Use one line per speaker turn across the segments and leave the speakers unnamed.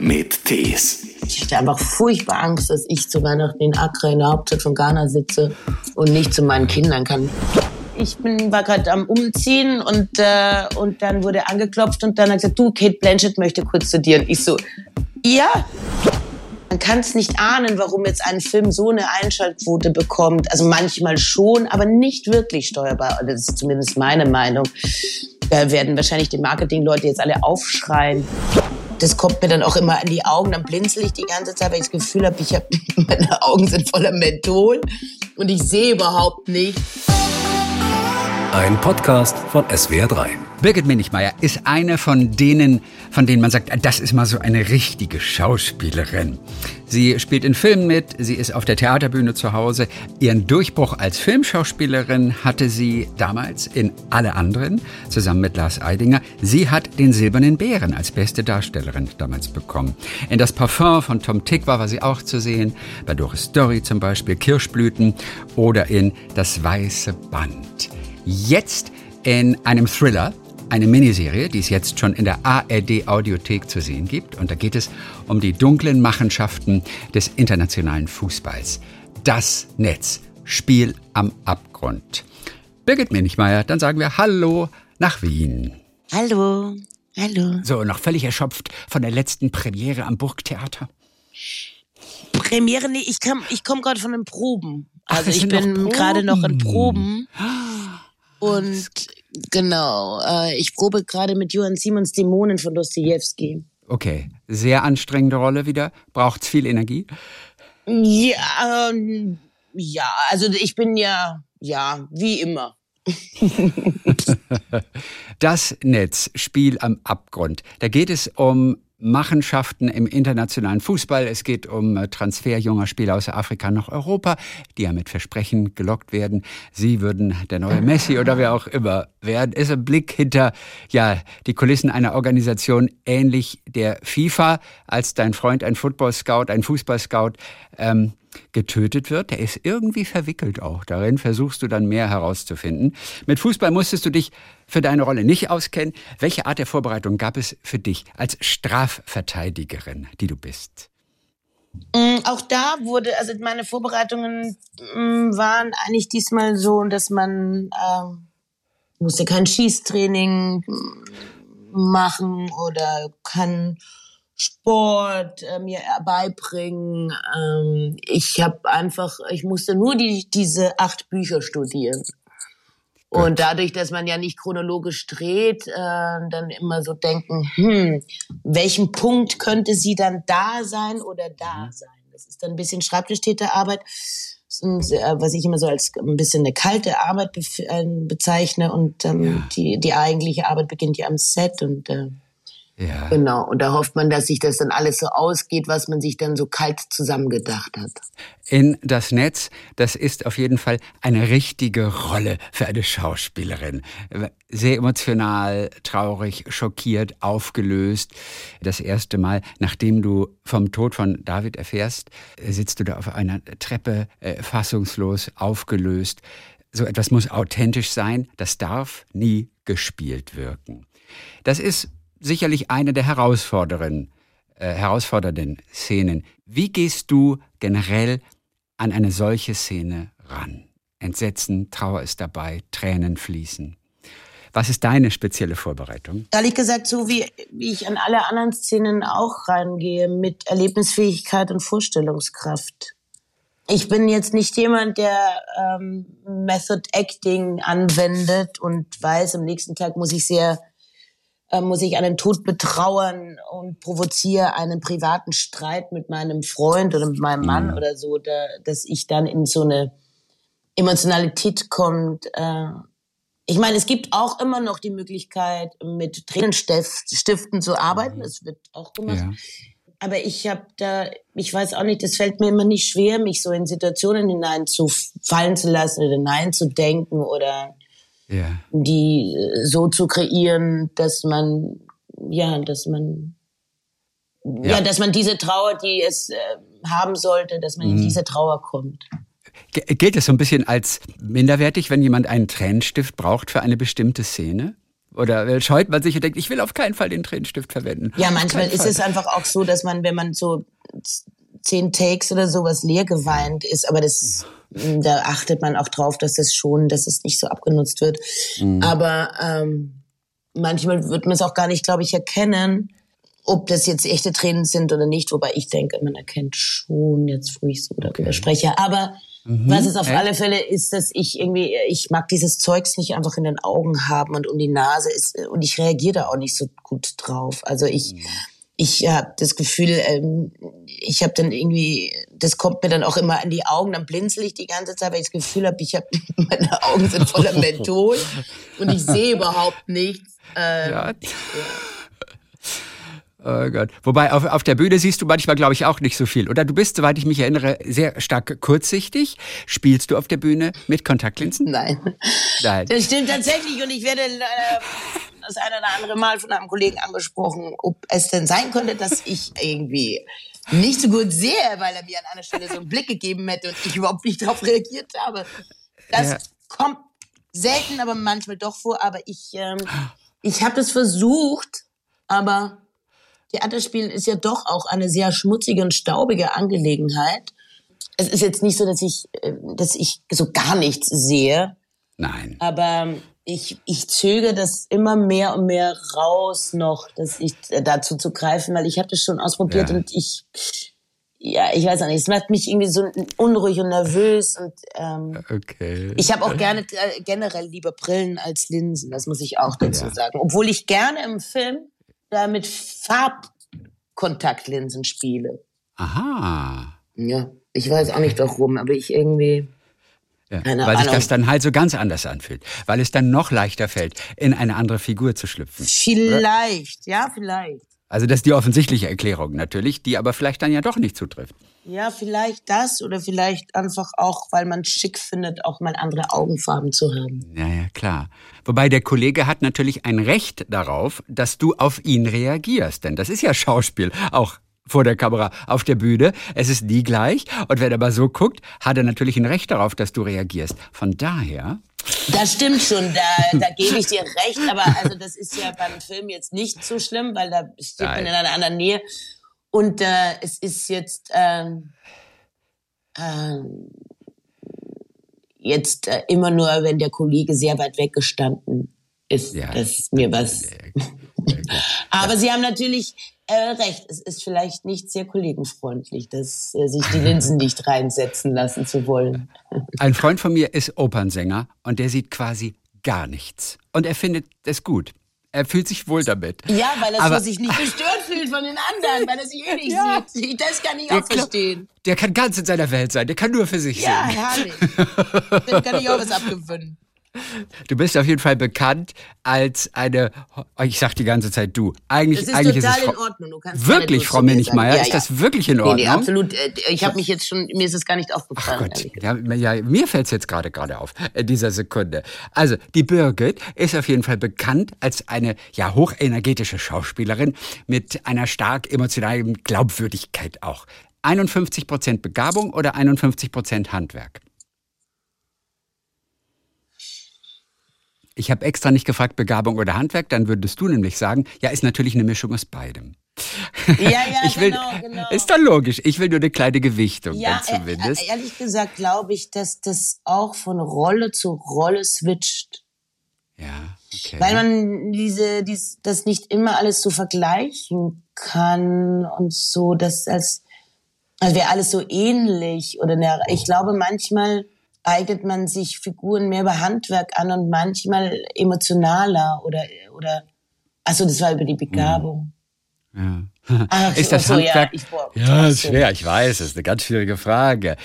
mit Tees.
Ich hatte einfach furchtbar Angst, dass ich zu Weihnachten in Accra in der Hauptstadt von Ghana sitze und nicht zu meinen Kindern kann. Ich bin, war gerade am Umziehen und, äh, und dann wurde angeklopft und dann hat gesagt, du, Kate Blanchett möchte kurz zu dir. Und ich so, ja. Man kann es nicht ahnen, warum jetzt ein Film so eine Einschaltquote bekommt. Also manchmal schon, aber nicht wirklich steuerbar. Das ist zumindest meine Meinung. Da werden wahrscheinlich die Marketingleute jetzt alle aufschreien. Das kommt mir dann auch immer in die Augen. Dann blinzel ich die ganze Zeit, weil ich das Gefühl habe, ich hab, meine Augen sind voller Menthol und ich sehe überhaupt nicht.
Ein Podcast von SWR3.
Birgit Minichmeier ist eine von denen, von denen man sagt, das ist mal so eine richtige Schauspielerin. Sie spielt in Filmen mit, sie ist auf der Theaterbühne zu Hause. Ihren Durchbruch als Filmschauspielerin hatte sie damals in Alle anderen, zusammen mit Lars Eidinger. Sie hat den Silbernen Bären als beste Darstellerin damals bekommen. In Das Parfum von Tom Tick war sie auch zu sehen, bei Doris Story zum Beispiel, Kirschblüten oder in Das Weiße Band. Jetzt in einem Thriller, eine Miniserie, die es jetzt schon in der ARD Audiothek zu sehen gibt. Und da geht es um die dunklen Machenschaften des internationalen Fußballs. Das Netz. Spiel am Abgrund. Birgit Minichmeier, dann sagen wir Hallo nach Wien.
Hallo, hallo.
So, noch völlig erschöpft von der letzten Premiere am Burgtheater.
Premiere, nee, ich, kam, ich komme gerade von den Proben. Also
Ach,
ich bin gerade noch in
Proben.
Und genau, äh, ich probe gerade mit Johann Simons Dämonen von Dostoevsky.
Okay, sehr anstrengende Rolle wieder. Braucht's viel Energie?
Ja, ähm, ja, also ich bin ja, ja, wie immer.
Das Netz, Spiel am Abgrund. Da geht es um Machenschaften im internationalen Fußball. Es geht um äh, Transfer junger Spieler aus Afrika nach Europa, die ja mit Versprechen gelockt werden. Sie würden der neue Messi oder wer auch immer werden. Ist ein Blick hinter ja die Kulissen einer Organisation ähnlich der FIFA, als dein Freund ein Football Scout, ein Fußball Scout ähm, getötet wird. Der ist irgendwie verwickelt auch. Darin versuchst du dann mehr herauszufinden. Mit Fußball musstest du dich für deine Rolle nicht auskennen. Welche Art der Vorbereitung gab es für dich als Strafverteidigerin, die du bist?
Mm, Auch da wurde, also meine Vorbereitungen mm, waren eigentlich diesmal so, dass man ähm, musste kein Schießtraining mm, machen oder kann Sport äh, mir beibringen. Ähm, ich habe einfach, ich musste nur die, diese acht Bücher studieren. Und dadurch, dass man ja nicht chronologisch dreht, äh, dann immer so denken, hm, welchen Punkt könnte sie dann da sein oder da sein? Das ist dann ein bisschen Schreibtischtäterarbeit, äh, was ich immer so als ein bisschen eine kalte Arbeit bef- äh, bezeichne. Und ähm,
Ja.
die, die eigentliche Arbeit beginnt ja am Set und äh,
Ja.
Genau, und da hofft man, dass sich das dann alles so ausgeht, was man sich dann so kalt zusammengedacht hat.
In das Netz, das ist auf jeden Fall eine richtige Rolle für eine Schauspielerin. Sehr emotional, traurig, schockiert, aufgelöst. Das erste Mal, nachdem du vom Tod von David erfährst, sitzt du da auf einer Treppe, äh, fassungslos, aufgelöst. So etwas muss authentisch sein, das darf nie gespielt wirken. Das ist sicherlich eine der herausfordernden, äh, herausfordernden Szenen. Wie gehst du generell an eine solche Szene ran? Entsetzen, Trauer ist dabei, Tränen fließen. Was ist deine spezielle Vorbereitung?
Ehrlich gesagt, so wie, wie ich an alle anderen Szenen auch reingehe, mit Erlebnisfähigkeit und Vorstellungskraft. Ich bin jetzt nicht jemand, der ähm, Method Acting anwendet und weiß, am nächsten Tag muss ich sehr, äh, muss ich einen Tod betrauern und provoziere einen privaten Streit mit meinem Freund oder mit meinem Mann oder so, da, dass ich dann in so eine Emotionalität kommt. Äh, ich meine, es gibt auch immer noch die Möglichkeit, mit Tränenstiften zu arbeiten. Das wird auch gemacht.
Ja.
Aber ich habe da, ich weiß auch nicht, das fällt mir immer nicht schwer, mich so in Situationen hineinzufallen zu lassen oder hineinzudenken oder
Ja.
die äh, so zu kreieren, dass man, ja, dass man, ja,
Ja.
dass man diese Trauer, die es äh, haben sollte, dass man in diese Trauer kommt.
Gilt es so ein bisschen als minderwertig, wenn jemand einen Tränenstift braucht für eine bestimmte Szene? Oder scheut man sich und denkt, ich will auf keinen Fall den Tränenstift verwenden?
Ja, manchmal ist es einfach auch so, dass man, wenn man so zehn Takes oder sowas leer geweint ist, aber das, da achtet man auch drauf, dass das schon, dass es nicht so abgenutzt wird. Mhm. Aber ähm, manchmal wird man es auch gar nicht, glaube ich, erkennen, ob das jetzt echte Tränen sind oder nicht. Wobei ich denke, man erkennt schon jetzt, wo ich so darüber okay. spreche. Aber mhm. was es auf Echt? alle Fälle ist, dass ich irgendwie, ich mag dieses Zeugs nicht einfach in den Augen haben und um die Nase ist und ich reagiere da auch nicht so gut drauf. Also ich, mhm ich habe das Gefühl, ähm, ich habe dann irgendwie, das kommt mir dann auch immer in die Augen, dann blinzel ich die ganze Zeit, weil ich das Gefühl habe, ich habe meine Augen sind voller Menthol und ich sehe überhaupt nichts. Ähm, ja.
Oh Gott. Wobei auf, auf der Bühne siehst du manchmal, glaube ich, auch nicht so viel. Oder du bist, soweit ich mich erinnere, sehr stark kurzsichtig. Spielst du auf der Bühne mit Kontaktlinsen?
Nein. Nein. Das stimmt tatsächlich und ich werde äh, das eine oder andere Mal von einem Kollegen angesprochen, ob es denn sein könnte, dass ich irgendwie nicht so gut sehe, weil er mir an einer Stelle so einen Blick gegeben hätte und ich überhaupt nicht darauf reagiert habe. Das ja. kommt selten, aber manchmal doch vor. Aber ich, ähm, ich habe das versucht, aber Theaterspielen ist ja doch auch eine sehr schmutzige und staubige Angelegenheit. Es ist jetzt nicht so, dass ich, äh, dass ich so gar nichts sehe.
Nein.
Aber ich, ich zöge das immer mehr und mehr raus noch, dass ich äh, dazu zu greifen, weil ich habe das schon ausprobiert ja. und ich, ja, ich weiß auch nicht, es macht mich irgendwie so unruhig und nervös und ähm, okay. ich habe auch gerne äh, generell lieber Brillen als Linsen, das muss ich auch dazu ja. sagen. Obwohl ich gerne im Film da mit Farbkontaktlinsen spiele.
Aha.
Ja, ich weiß auch nicht warum, aber ich irgendwie
ja, weil sich das dann halt so ganz anders anfühlt. Weil es dann noch leichter fällt, in eine andere Figur zu schlüpfen.
Vielleicht, oder? ja, vielleicht.
Also das ist die offensichtliche Erklärung natürlich, die aber vielleicht dann ja doch nicht zutrifft.
Ja, vielleicht das oder vielleicht einfach auch, weil man schick findet, auch mal andere Augenfarben zu haben.
Ja, ja, klar. Wobei der Kollege hat natürlich ein Recht darauf, dass du auf ihn reagierst, denn das ist ja Schauspiel, auch vor der Kamera auf der Bühne. Es ist nie gleich. Und wenn er aber so guckt, hat er natürlich ein Recht darauf, dass du reagierst. Von daher.
Das stimmt schon, da, da gebe ich dir recht, aber also das ist ja beim Film jetzt nicht so schlimm, weil da steht man in einer anderen Nähe. Und äh, es ist jetzt ähm, ähm, jetzt äh, immer nur, wenn der Kollege sehr weit weggestanden ist, ja. dass mir was. Aber Sie haben natürlich äh, recht. Es ist vielleicht nicht sehr kollegenfreundlich, dass äh, sich die Linsen nicht reinsetzen lassen zu wollen.
Ein Freund von mir ist Opernsänger und der sieht quasi gar nichts. Und er findet es gut. Er fühlt sich wohl damit.
Ja, weil er sich nicht gestört fühlt von den anderen, weil er sich eh nicht ja. sieht. Das kann ich auch der, verstehen.
Der kann ganz in seiner Welt sein. Der kann nur für sich
ja,
sehen.
Ja, herrlich. Dann kann ich auch was abgewöhnen.
Du bist auf jeden Fall bekannt als eine, ich sag die ganze Zeit du. Eigentlich,
das ist
eigentlich
total
ist es
in Ordnung. Du kannst
wirklich, Frau Minichmeier, ja, ist das wirklich in Ordnung? Nee, nee
absolut. Äh, ich habe mich jetzt schon, mir ist es gar nicht aufgefallen.
Ja, ja, mir fällt es jetzt gerade gerade auf, in dieser Sekunde. Also, die Birgit ist auf jeden Fall bekannt als eine ja hochenergetische Schauspielerin mit einer stark emotionalen Glaubwürdigkeit auch. 51 Prozent Begabung oder 51 Prozent Handwerk? Ich habe extra nicht gefragt, Begabung oder Handwerk, dann würdest du nämlich sagen, ja, ist natürlich eine Mischung aus beidem.
Ja, ja,
ich will,
genau, genau.
Ist doch logisch. Ich will nur eine kleine Gewichtung
ja,
dann zumindest.
Äh, ehrlich gesagt glaube ich, dass das auch von Rolle zu Rolle switcht.
Ja, okay.
Weil man diese, dies, das nicht immer alles so vergleichen kann und so, dass als, als wäre alles so ähnlich oder ne, ich glaube manchmal eignet man sich Figuren mehr über Handwerk an und manchmal emotionaler oder, oder, achso, das war über die Begabung.
Ja. Ach, ist das so, Handwerk? Ja, ich, boah, ja ist schwer, ich weiß, das ist eine ganz schwierige Frage.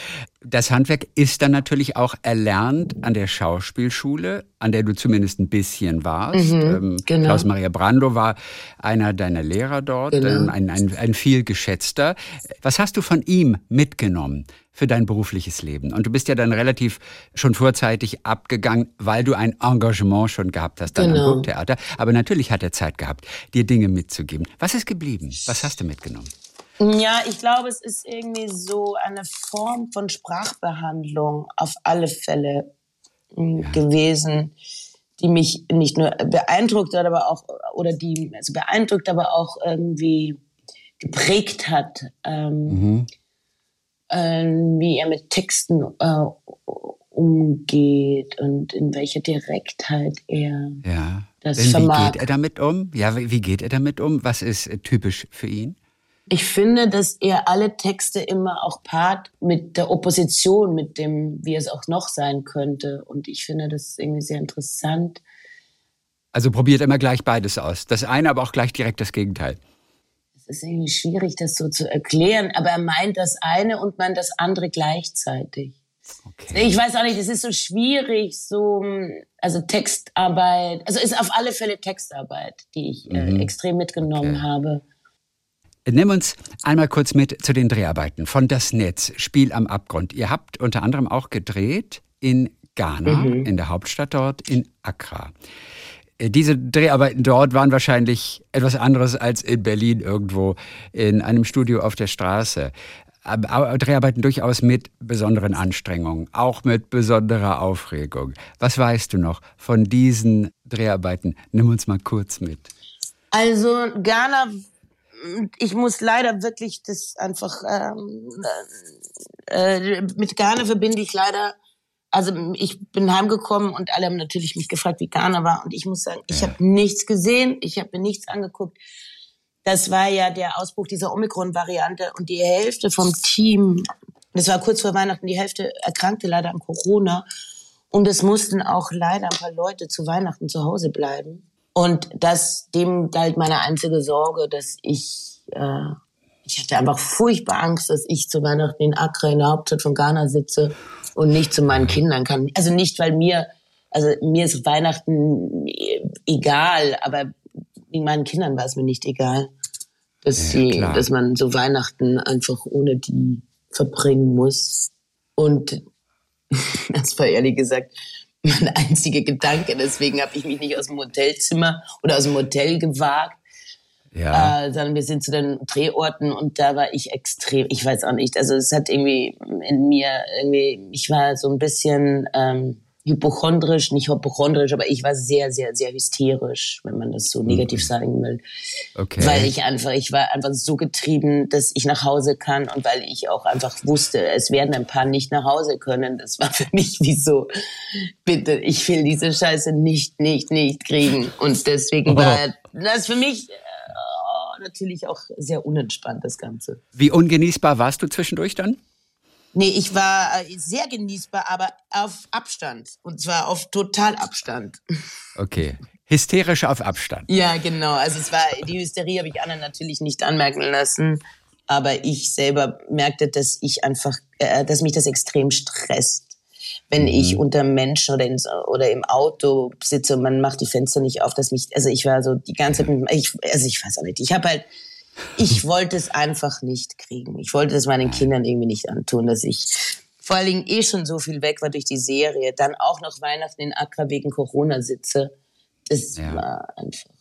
Das Handwerk ist dann natürlich auch erlernt an der Schauspielschule, an der du zumindest ein bisschen warst. Mhm, ähm, genau. Klaus Maria Brando war einer deiner Lehrer dort, genau. Ähm, ein, ein, ein viel geschätzter. Was hast du von ihm mitgenommen für dein berufliches Leben? Und du bist ja dann relativ schon vorzeitig abgegangen, weil du ein Engagement schon gehabt hast dann genau. am Burgtheater. Aber natürlich hat er Zeit gehabt, dir Dinge mitzugeben. Was ist geblieben? Was hast du mitgenommen?
Ja, ich glaube, es ist irgendwie so eine Form von Sprachbehandlung auf alle Fälle hm, ja. gewesen, die mich nicht nur beeindruckt hat, aber auch, oder die, also beeindruckt, aber auch irgendwie geprägt hat, ähm, mhm. Äh, wie er mit Texten äh, umgeht und in welcher Direktheit er
ja. das Denn vermag. Wie geht er damit um? Ja, wie geht er damit um? Was ist typisch für ihn?
Ich finde, dass er alle Texte immer auch paart mit der Opposition, mit dem, wie es auch noch sein könnte. Und ich finde das irgendwie sehr interessant.
Also probiert immer gleich beides aus. Das eine, aber auch gleich direkt das Gegenteil.
Es ist irgendwie schwierig, das so zu erklären, aber er meint das eine und man das andere gleichzeitig. Okay. Ich weiß auch nicht, es ist so schwierig, so, also Textarbeit, also ist auf alle Fälle Textarbeit, die ich äh, mhm. äh, extrem mitgenommen okay. habe.
Nimm uns einmal kurz mit zu den Dreharbeiten von Das Netz, Spiel am Abgrund. Ihr habt unter anderem auch gedreht in Ghana, mhm. in der Hauptstadt dort, in Accra. Äh, diese Dreharbeiten dort waren wahrscheinlich etwas anderes als in Berlin irgendwo in einem Studio auf der Straße. Aber Dreharbeiten durchaus mit besonderen Anstrengungen, auch mit besonderer Aufregung. Was weißt du noch von diesen Dreharbeiten? Nimm uns mal kurz mit.
Also Ghana ich muss leider wirklich das einfach ähm, äh, mit Ghana verbinde ich leider. Also ich bin heimgekommen und alle haben natürlich mich gefragt, wie Ghana war. Und ich muss sagen, ich habe nichts gesehen, ich habe mir nichts angeguckt. Das war ja der Ausbruch dieser Omikron-Variante. Und die Hälfte vom Team, das war kurz vor Weihnachten, die Hälfte erkrankte leider an Corona. Und es mussten auch leider ein paar Leute zu Weihnachten zu Hause bleiben. Und das, dem galt meine einzige Sorge, dass ich, äh, ich hatte einfach furchtbar Angst, dass ich zu Weihnachten in Accra, in der Hauptstadt von Ghana sitze und nicht zu meinen Kindern kann. Also nicht, weil mir, also mir ist Weihnachten egal, aber meinen Kindern war es mir nicht egal, dass ja, sie, dass man so Weihnachten einfach ohne die verbringen muss. Und das war ehrlich gesagt mein einziger Gedanke. Deswegen habe ich mich nicht aus dem Hotelzimmer oder aus dem Hotel gewagt. Ja. Äh, sondern wir sind zu den Drehorten und da war ich extrem, ich weiß auch nicht, also es hat irgendwie in mir irgendwie, ich war so ein bisschen ähm, hypochondrisch, nicht hypochondrisch, aber ich war sehr, sehr, sehr hysterisch, wenn man das so mhm. negativ mhm. sagen will. Okay. Weil ich einfach, ich war einfach so getrieben, dass ich nach Hause kann und weil ich auch einfach wusste, es werden ein paar nicht nach Hause können. Das war für mich wie so, bitte, ich will diese Scheiße nicht, nicht, nicht kriegen. Und deswegen oh. war das für mich natürlich auch sehr unentspannt, das Ganze.
Wie ungenießbar warst du zwischendurch dann?
Nee, ich war äh, sehr genießbar, aber auf Abstand. Und zwar auf Totalabstand.
Okay. Hysterisch auf Abstand.
Ja, genau. Also es war, die Hysterie habe ich anderen natürlich nicht anmerken lassen. Aber ich selber merkte, dass ich einfach, äh, dass mich das extrem stresst. Wenn mhm. ich unter Menschen oder, ins, oder im Auto sitze und man macht die Fenster nicht auf, dass mich, also ich war so die ganze Zeit, ich, also ich weiß auch nicht, ich habe halt ich wollte es einfach nicht kriegen. Ich wollte es meinen Kindern irgendwie nicht antun, dass ich vor allen Dingen eh schon so viel weg war durch die Serie, dann auch noch Weihnachten in Accra wegen Corona sitze. Das ja. war einfach,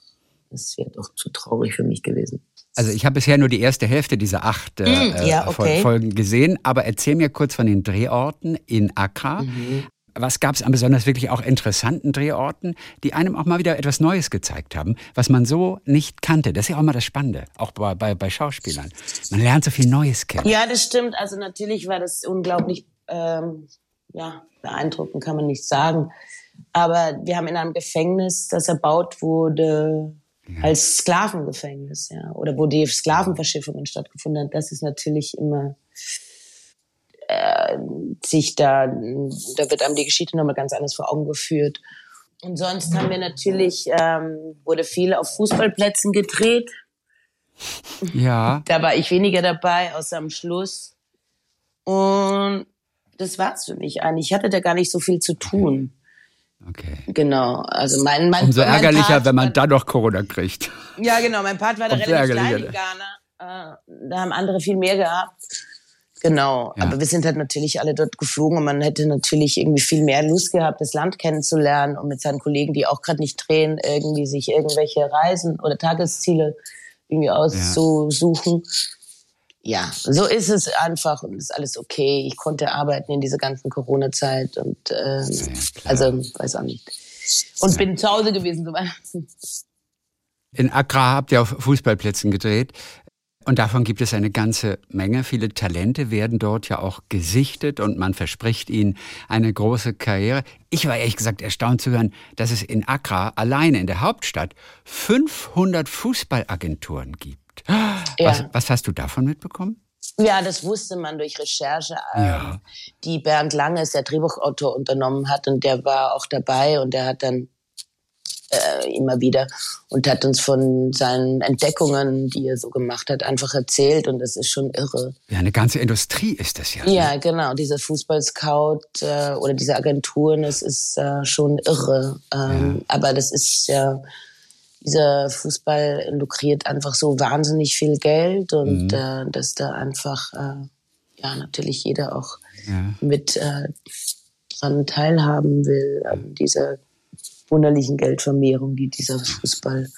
das wäre doch zu traurig für mich gewesen.
Also ich habe bisher nur die erste Hälfte dieser acht äh, mm, ja, okay. Folgen gesehen, aber erzähl mir kurz von den Drehorten in Accra. Mhm was gab es an besonders wirklich auch interessanten Drehorten, die einem auch mal wieder etwas Neues gezeigt haben, was man so nicht kannte. Das ist ja auch mal das Spannende, auch bei, bei, bei Schauspielern. Man lernt so viel Neues kennen.
Ja, das stimmt. Also natürlich war das unglaublich ähm, ja, beeindruckend, kann man nicht sagen. Aber wir haben in einem Gefängnis, das erbaut wurde, ja. als Sklavengefängnis, ja, oder wo die Sklavenverschiffungen stattgefunden haben. Das ist natürlich immer äh, sich da, da wird einem die Geschichte nochmal ganz anders vor Augen geführt. Und sonst haben wir natürlich, ähm, wurde viel auf Fußballplätzen gedreht.
Ja.
Da war ich weniger dabei, außer am Schluss. Und das war's für mich eigentlich. Ich hatte da gar nicht so viel zu tun.
Okay.
Genau. Also mein, mein
Umso
mein
ärgerlicher, Part, wenn man dann noch Corona kriegt.
Ja, genau. Mein Part war da relativ klein in Ghana. Äh, da haben andere viel mehr gehabt. Genau, ja. aber wir sind halt natürlich alle dort geflogen und man hätte natürlich irgendwie viel mehr Lust gehabt, das Land kennenzulernen und mit seinen Kollegen, die auch gerade nicht drehen, irgendwie sich irgendwelche Reisen oder Tagesziele irgendwie auszusuchen. Ja. Ja, so ist es einfach und ist alles okay. Ich konnte arbeiten in dieser ganzen Corona-Zeit und ja, also weiß auch nicht. Und ja. bin zu Hause gewesen zu Weihnachten.
In Accra habt ihr auf Fußballplätzen gedreht. Und davon gibt es eine ganze Menge. Viele Talente werden dort ja auch gesichtet und man verspricht ihnen eine große Karriere. Ich war ehrlich gesagt erstaunt zu hören, dass es in Accra alleine in der Hauptstadt 500 Fußballagenturen gibt. Ja. Was, was hast du davon mitbekommen?
Ja, das wusste man durch Recherche, ähm, ja. die Bernd Langes, der Drehbuchautor, unternommen hat. Und der war auch dabei und der hat dann äh, immer wieder und hat uns von seinen Entdeckungen, die er so gemacht hat, einfach erzählt und das ist schon irre.
Ja, eine ganze Industrie ist das ja.
Ja, ne? genau. Dieser Fußballscout äh, oder diese Agenturen, das ist äh, schon irre. Ähm, ja. Aber das ist ja dieser Fußball lukriert einfach so wahnsinnig viel Geld und mhm. äh, dass da einfach äh, ja natürlich jeder auch ja. mit äh, dran teilhaben will an dieser wunderlichen Geldvermehrung, die dieser Fußball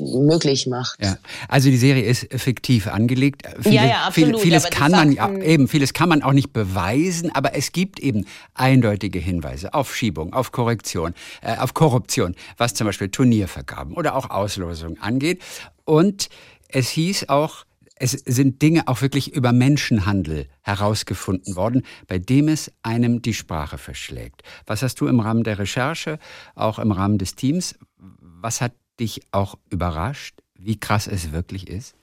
möglich macht.
Ja, also die Serie ist fiktiv angelegt. Viele, ja, ja, absolut. vieles kann man ja, eben, vieles kann man auch nicht beweisen, aber es gibt eben eindeutige Hinweise auf Schiebung, auf Korrektion, äh, auf Korruption, was zum Beispiel Turniervergaben oder auch Auslosungen angeht. Und es hieß auch, es sind Dinge auch wirklich über Menschenhandel herausgefunden worden, bei dem es einem die Sprache verschlägt. Was hast du im Rahmen der Recherche, auch im Rahmen des Teams, was hat dich auch überrascht, wie krass es wirklich ist?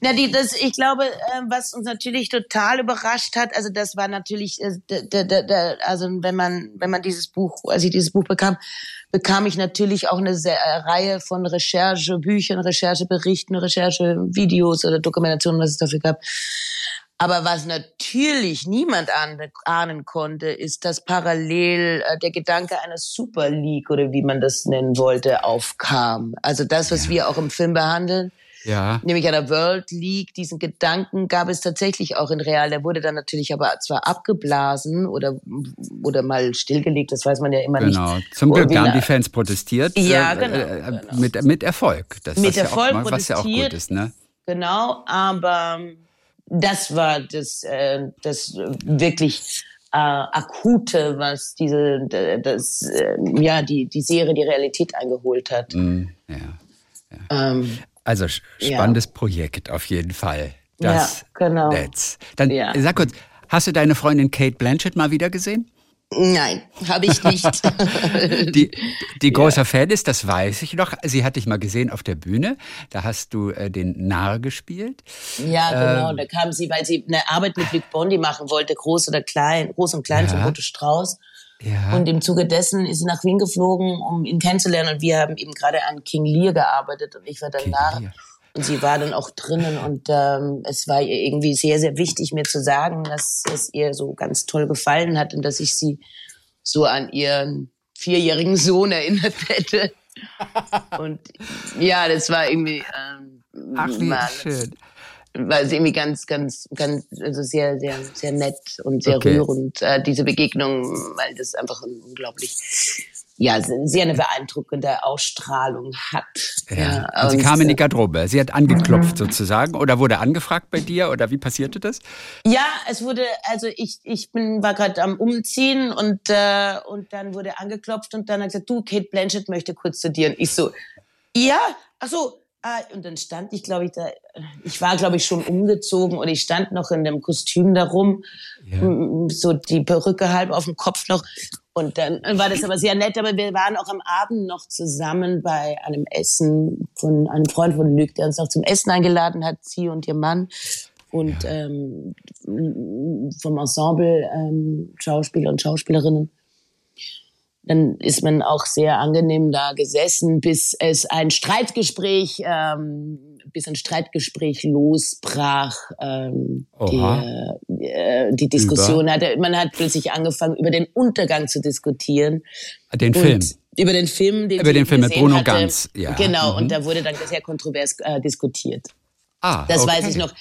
Na, die, das, ich glaube, äh, was uns natürlich total überrascht hat, also das war natürlich, äh, da, da, da, also wenn man, wenn man dieses Buch, als ich dieses Buch bekam, bekam ich natürlich auch eine sehr, äh, Reihe von Recherchebüchern, Rechercheberichten, Recherchevideos oder Dokumentationen, was es dafür gab. Aber was natürlich niemand ahnen konnte, ist, dass parallel äh, der Gedanke einer Super League oder wie man das nennen wollte, aufkam. Also das, was ja. wir auch im Film behandeln, ja. nämlich einer World League. Diesen Gedanken gab es tatsächlich auch in real. Der wurde dann natürlich aber zwar abgeblasen oder, oder mal stillgelegt, das weiß man ja immer
genau.
nicht.
Genau, zum Glück haben die Fans protestiert.
Ja, äh, genau,
äh, genau. Mit, mit Erfolg.
Das mit Erfolg
ja auch, was ja auch gut ist, ne?
Genau, aber das war das, äh, das wirklich äh, akute, was diese, das, äh, ja, die, die Serie die Realität eingeholt hat. Mm, ja,
ja. Ähm, also spannendes ja. Projekt auf jeden Fall. Das ja, genau. Netz. Dann sag kurz, hast du deine Freundin Kate Blanchett mal wieder gesehen?
Nein, habe ich nicht.
die, die großer ja. Fan ist, das weiß ich noch. Sie hat dich mal gesehen auf der Bühne. Da hast du äh, den Narr gespielt.
Ja, genau. Ähm, da kam sie, weil sie eine Arbeit mit Luc Bondi machen wollte, groß oder klein, groß und klein ja. von Otto Strauß. Ja. Und im Zuge dessen ist sie nach Wien geflogen, um ihn kennenzulernen. Und wir haben eben gerade an King Lear gearbeitet und ich war dann King da. Lear. Und sie war dann auch drinnen und ähm, es war ihr irgendwie sehr, sehr wichtig, mir zu sagen, dass es ihr so ganz toll gefallen hat und dass ich sie so an ihren vierjährigen Sohn erinnert hätte. und ja, das war irgendwie ähm,
Ach, wie man, schön
war es irgendwie ganz, ganz, ganz, also sehr, sehr, sehr nett und sehr okay. rührend, äh, diese Begegnung, weil das einfach ein unglaublich, ja, sehr eine beeindruckende Ausstrahlung hat.
Ja. ja und sie kam in die Garderobe. Sie hat angeklopft mhm. sozusagen oder wurde angefragt bei dir oder wie passierte das?
Ja, es wurde, also ich, ich bin, war gerade am Umziehen und, äh, und dann wurde angeklopft und dann hat gesagt, du, Kate Blanchett möchte kurz zu dir. Und ich so, ja, ach so, Ah, und dann stand ich, glaube ich, da, ich war, glaube ich, schon umgezogen und ich stand noch in dem Kostüm da rum, ja. so die Perücke halb auf dem Kopf noch. Und dann war das aber sehr nett, aber wir waren auch am Abend noch zusammen bei einem Essen von einem Freund von Luc, der uns noch zum Essen eingeladen hat, sie und ihr Mann. Und ja. ähm, vom Ensemble ähm, Schauspieler und Schauspielerinnen dann ist man auch sehr angenehm da gesessen, bis es ein Streitgespräch, ähm, bis ein Streitgespräch losbrach. Ähm, die, äh, die Diskussion über? hatte, man hat plötzlich angefangen, über den Untergang zu diskutieren.
Den Film.
Über den Film,
den über den Film mit Bruno hatte. Ganz.
Ja. Genau, mhm. und da wurde dann sehr kontrovers äh, diskutiert. Ah, das okay. weiß ich noch.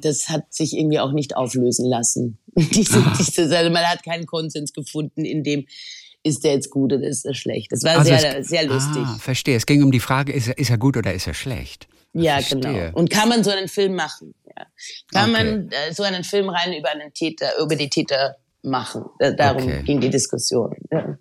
Das hat sich irgendwie auch nicht auflösen lassen. diese, ah. diese, also man hat keinen Konsens gefunden, in dem ist der jetzt gut oder ist er schlecht? Das war also sehr, es, sehr lustig. Ah,
verstehe. Es ging um die Frage, ist er, ist er gut oder ist er schlecht?
Ja, verstehe. genau. Und kann man so einen Film machen? Ja. Kann okay. man äh, so einen Film rein über einen Täter, über die Täter machen? Darum okay. ging die Diskussion. Ja.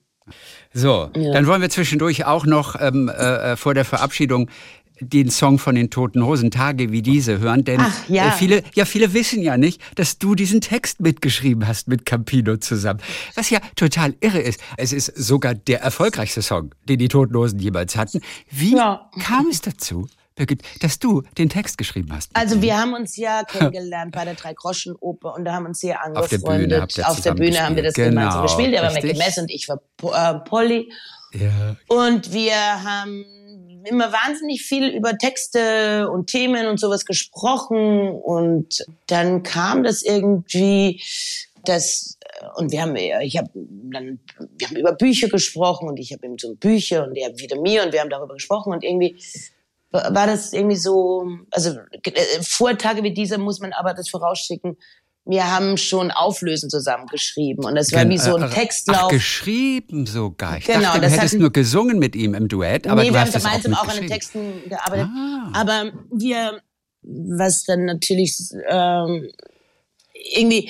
So, ja. dann wollen wir zwischendurch auch noch ähm, äh, vor der Verabschiedung den Song von den Toten Hosen Tage wie diese hören, denn Ach, ja. Äh, viele, ja viele wissen ja nicht, dass du diesen Text mitgeschrieben hast mit Campino zusammen, was ja total irre ist. Es ist sogar der erfolgreichste Song, den die Toten Hosen jemals hatten. Wie ja. kam es dazu? Birgit, dass du den Text geschrieben hast.
Also wir haben uns ja kennengelernt bei der Drei-Groschen-Oper und da haben uns sehr angefreundet. Auf der Bühne, Auf der Bühne haben wir das genau, gemeinsam gespielt. Der war Mackie und ich war äh, Polly. Ja. Und wir haben immer wahnsinnig viel über Texte und Themen und sowas gesprochen. Und dann kam das irgendwie, dass und wir haben, ich habe dann, wir haben über Bücher gesprochen und ich habe ihm so Bücher und er wieder mir und wir haben darüber gesprochen und irgendwie war das irgendwie so, also äh, vor Tage wie dieser muss man aber das vorausschicken, wir haben schon Auflösen zusammen geschrieben und das war Gen wie so ein äh, Textlauf.
Ach, geschrieben sogar. Ich genau, dachte, du hättest nur gesungen mit ihm im Duett, aber nee, hast das gemeinsam auch, auch an den
Texten gearbeitet. Ah. Aber wir, was dann natürlich ähm, irgendwie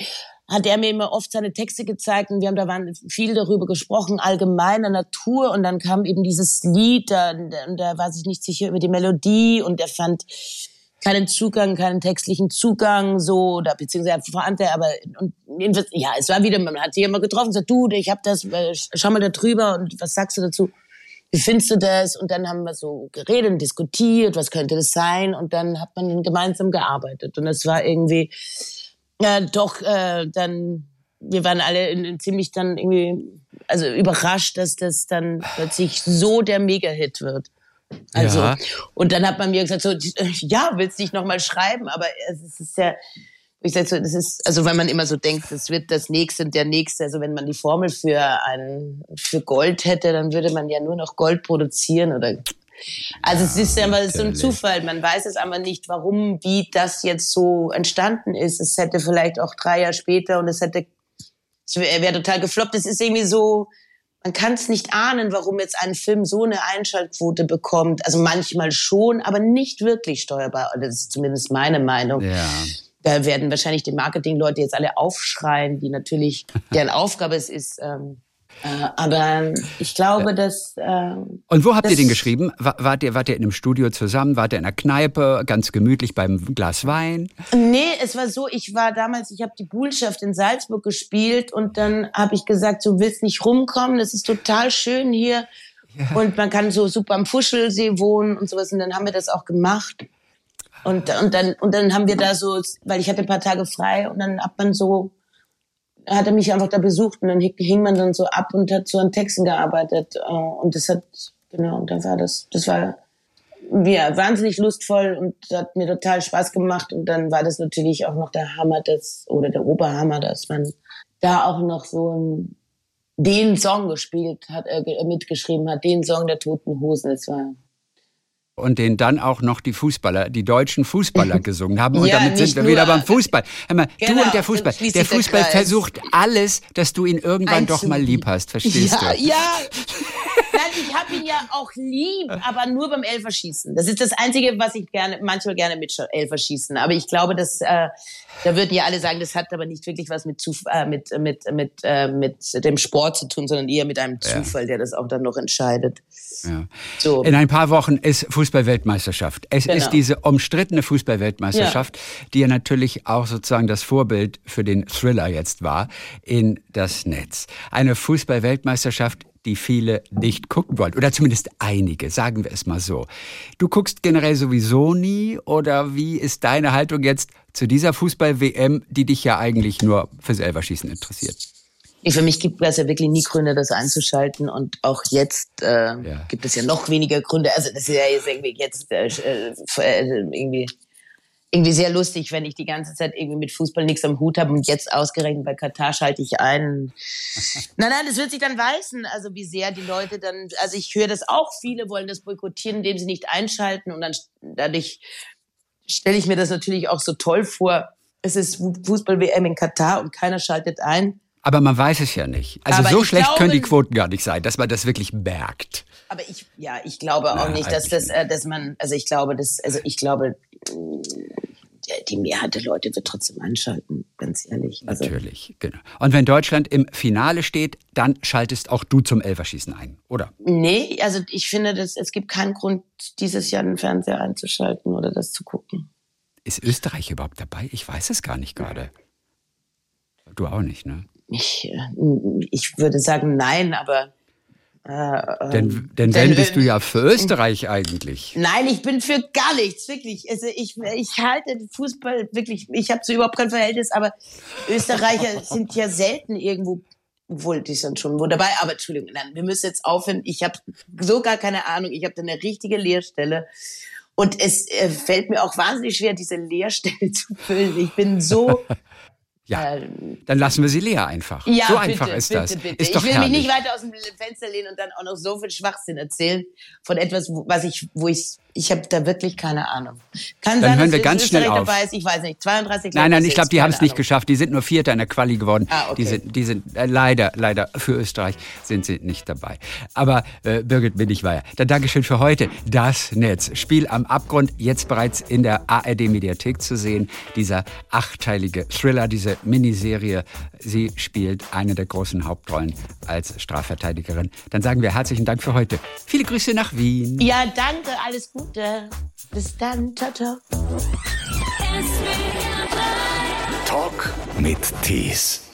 hat er mir immer oft seine Texte gezeigt und wir haben da waren viel darüber gesprochen, allgemeiner Natur und dann kam eben dieses Lied, da, da war sich nicht sicher über die Melodie und er fand keinen Zugang, keinen textlichen Zugang, so, oder beziehungsweise vorhanden, aber und, ja, es war wieder, man hat sich immer getroffen, gesagt, du, ich hab das, schau mal da drüber und was sagst du dazu? Wie findest du das? Und dann haben wir so geredet und diskutiert, was könnte das sein? Und dann hat man gemeinsam gearbeitet. Und es war irgendwie, ja, doch, äh, dann, wir waren alle in, in ziemlich dann irgendwie, also überrascht, dass das dann plötzlich so der Mega-Hit wird. Also, ja. und dann hat man mir gesagt, so, ja, willst du nicht nochmal schreiben? Aber es ist ja, ich sag so, das ist, also wenn man immer so denkt, das wird das nächste und der nächste, also wenn man die Formel für ein, für Gold hätte, dann würde man ja nur noch Gold produzieren oder, also es ist ja immer so ein Zufall. Man weiß es aber nicht, warum, wie das jetzt so entstanden ist. Es hätte vielleicht auch drei Jahre später und es hätte, es wäre wär total gefloppt. Es ist irgendwie so, man kann es nicht ahnen, warum jetzt ein Film so eine Einschaltquote bekommt. Also manchmal schon, aber nicht wirklich steuerbar. Das ist zumindest meine Meinung. Ja. Da werden wahrscheinlich die Marketingleute jetzt alle aufschreien, die natürlich, deren Aufgabe es ist, ähm, äh, aber ich glaube, dass. Äh,
Und wo habt ihr den geschrieben? Wart ihr, wart ihr in einem Studio zusammen? Wart ihr in einer Kneipe, ganz gemütlich beim Glas Wein?
Nee, es war so, ich war damals, ich habe die Bullschaft in Salzburg gespielt und dann habe ich gesagt, du willst nicht rumkommen, das ist total schön hier. Ja. Und man kann so super am Fuschelsee wohnen und sowas. Und dann haben wir das auch gemacht. Und, und, dann, und dann haben wir da so, weil ich hatte ein paar Tage frei und dann hat man so hat er mich einfach da besucht und dann hing man dann so ab und hat so an Texten gearbeitet. Äh, und das hat, genau, und dann war das, das war ja, wahnsinnig lustvoll und hat mir total Spaß gemacht. Und dann war das natürlich auch noch der Hammer, das, oder der Oberhammer, dass man da auch noch so ein, den Song gespielt hat, äh, mitgeschrieben hat, den Song der Toten Hosen. Das war
und den dann auch noch die Fußballer, die deutschen Fußballer gesungen haben. Und ja, damit sind wir wieder beim Fußball. Hör mal, genau, du und der Fußball. Der Fußball der versucht alles, dass du ihn irgendwann doch mal lieb hast, verstehst
ja,
du?
Ja, Nein, ich habe ihn ja auch lieb, aber nur beim Elferschießen. Das ist das Einzige, was ich gerne, manchmal gerne mit Elferschießen. Aber ich glaube, dass äh, da würden ja alle sagen, das hat aber nicht wirklich was mit, Zuf äh, mit, mit, mit, äh, mit dem Sport zu tun, sondern eher mit einem Zufall, ja. der das auch dann noch entscheidet.
Ja. So. In ein paar Wochen ist Fußballweltmeisterschaft. Es genau. ist diese umstrittene Fußballweltmeisterschaft, ja. die ja natürlich auch sozusagen das Vorbild für den Thriller jetzt war, in das Netz. Eine Fußballweltmeisterschaft die viele nicht gucken wollen. Oder zumindest einige, sagen wir es mal so. Du guckst generell sowieso nie oder wie ist deine Haltung jetzt zu dieser Fußball-WM, die dich ja eigentlich nur für selber schießen interessiert?
Für mich gibt es ja wirklich nie Gründe, das einzuschalten. Und auch jetzt äh, ja. gibt es ja noch weniger Gründe. Also das ist ja jetzt irgendwie jetzt äh, äh, irgendwie irgendwie sehr lustig, wenn ich die ganze Zeit irgendwie mit Fußball nichts am Hut habe und jetzt ausgerechnet bei Katar schalte ich ein. nein, nein, das wird sich dann weisen, also wie sehr die Leute dann, also ich höre das auch, viele wollen das boykottieren, indem sie nicht einschalten und dann dadurch stelle ich mir das natürlich auch so toll vor. Es ist Fußball-WM in Katar und keiner schaltet ein.
Aber man weiß es ja nicht. Also Aber so schlecht glaube, können die Quoten gar nicht sein, dass man das wirklich merkt.
Aber ich, ja, ich glaube auch ja, nicht, dass das, äh, dass man, also ich glaube, dass, also ich glaube, die Mehrheit der Leute wird trotzdem einschalten. ganz ehrlich.
Also Natürlich, genau. Und wenn Deutschland im Finale steht, dann schaltest auch du zum Elferschießen ein, oder?
Nee, also ich finde, dass, es gibt keinen Grund, dieses Jahr den Fernseher einzuschalten oder das zu gucken.
Ist Österreich überhaupt dabei? Ich weiß es gar nicht gerade. Du auch nicht, ne?
Ich, äh, ich würde sagen nein, aber
äh, denn, denn wenn bist du ja für Österreich eigentlich.
Nein, ich bin für gar nichts, wirklich. Also ich, ich halte Fußball wirklich, ich habe so überhaupt kein Verhältnis, aber Österreicher sind ja selten irgendwo, wohl, die sind schon wo dabei, aber Entschuldigung, nein, wir müssen jetzt aufhören. Ich habe so gar keine Ahnung, ich habe da eine richtige Leerstelle. Und es äh, fällt mir auch wahnsinnig schwer, diese Leerstelle zu füllen. Ich bin so
ja, ähm, dann lassen wir sie leer einfach. Ja, so einfach bitte, ist das.
Bitte,
bitte. Ist doch
ich will
herrlich.
mich nicht weiter aus dem Fenster lehnen und dann auch noch so viel Schwachsinn erzählen von etwas, was ich, wo ich ich habe da wirklich keine Ahnung.
Kann Dann sein, hören wir ganz schnell auf.
Ist, ich weiß nicht, 32
Nein, nein, ich glaube, die haben es nicht geschafft. Die sind nur Vierter in der Quali geworden. Ah, okay. Die sind, die sind äh, leider, leider für Österreich sind sie nicht dabei. Aber äh, Birgit bin ich weiter. Dann Dankeschön für heute. Das Netz. Spiel am Abgrund, jetzt bereits in der ARD-Mediathek zu sehen. Dieser achteilige Thriller, diese Miniserie. Sie spielt eine der großen Hauptrollen als Strafverteidigerin. Dann sagen wir herzlichen Dank für heute. Viele Grüße nach Wien.
Ja, danke, alles Gute. Gute. Bis dann. Ciao, ciao.
Talk mit Tees.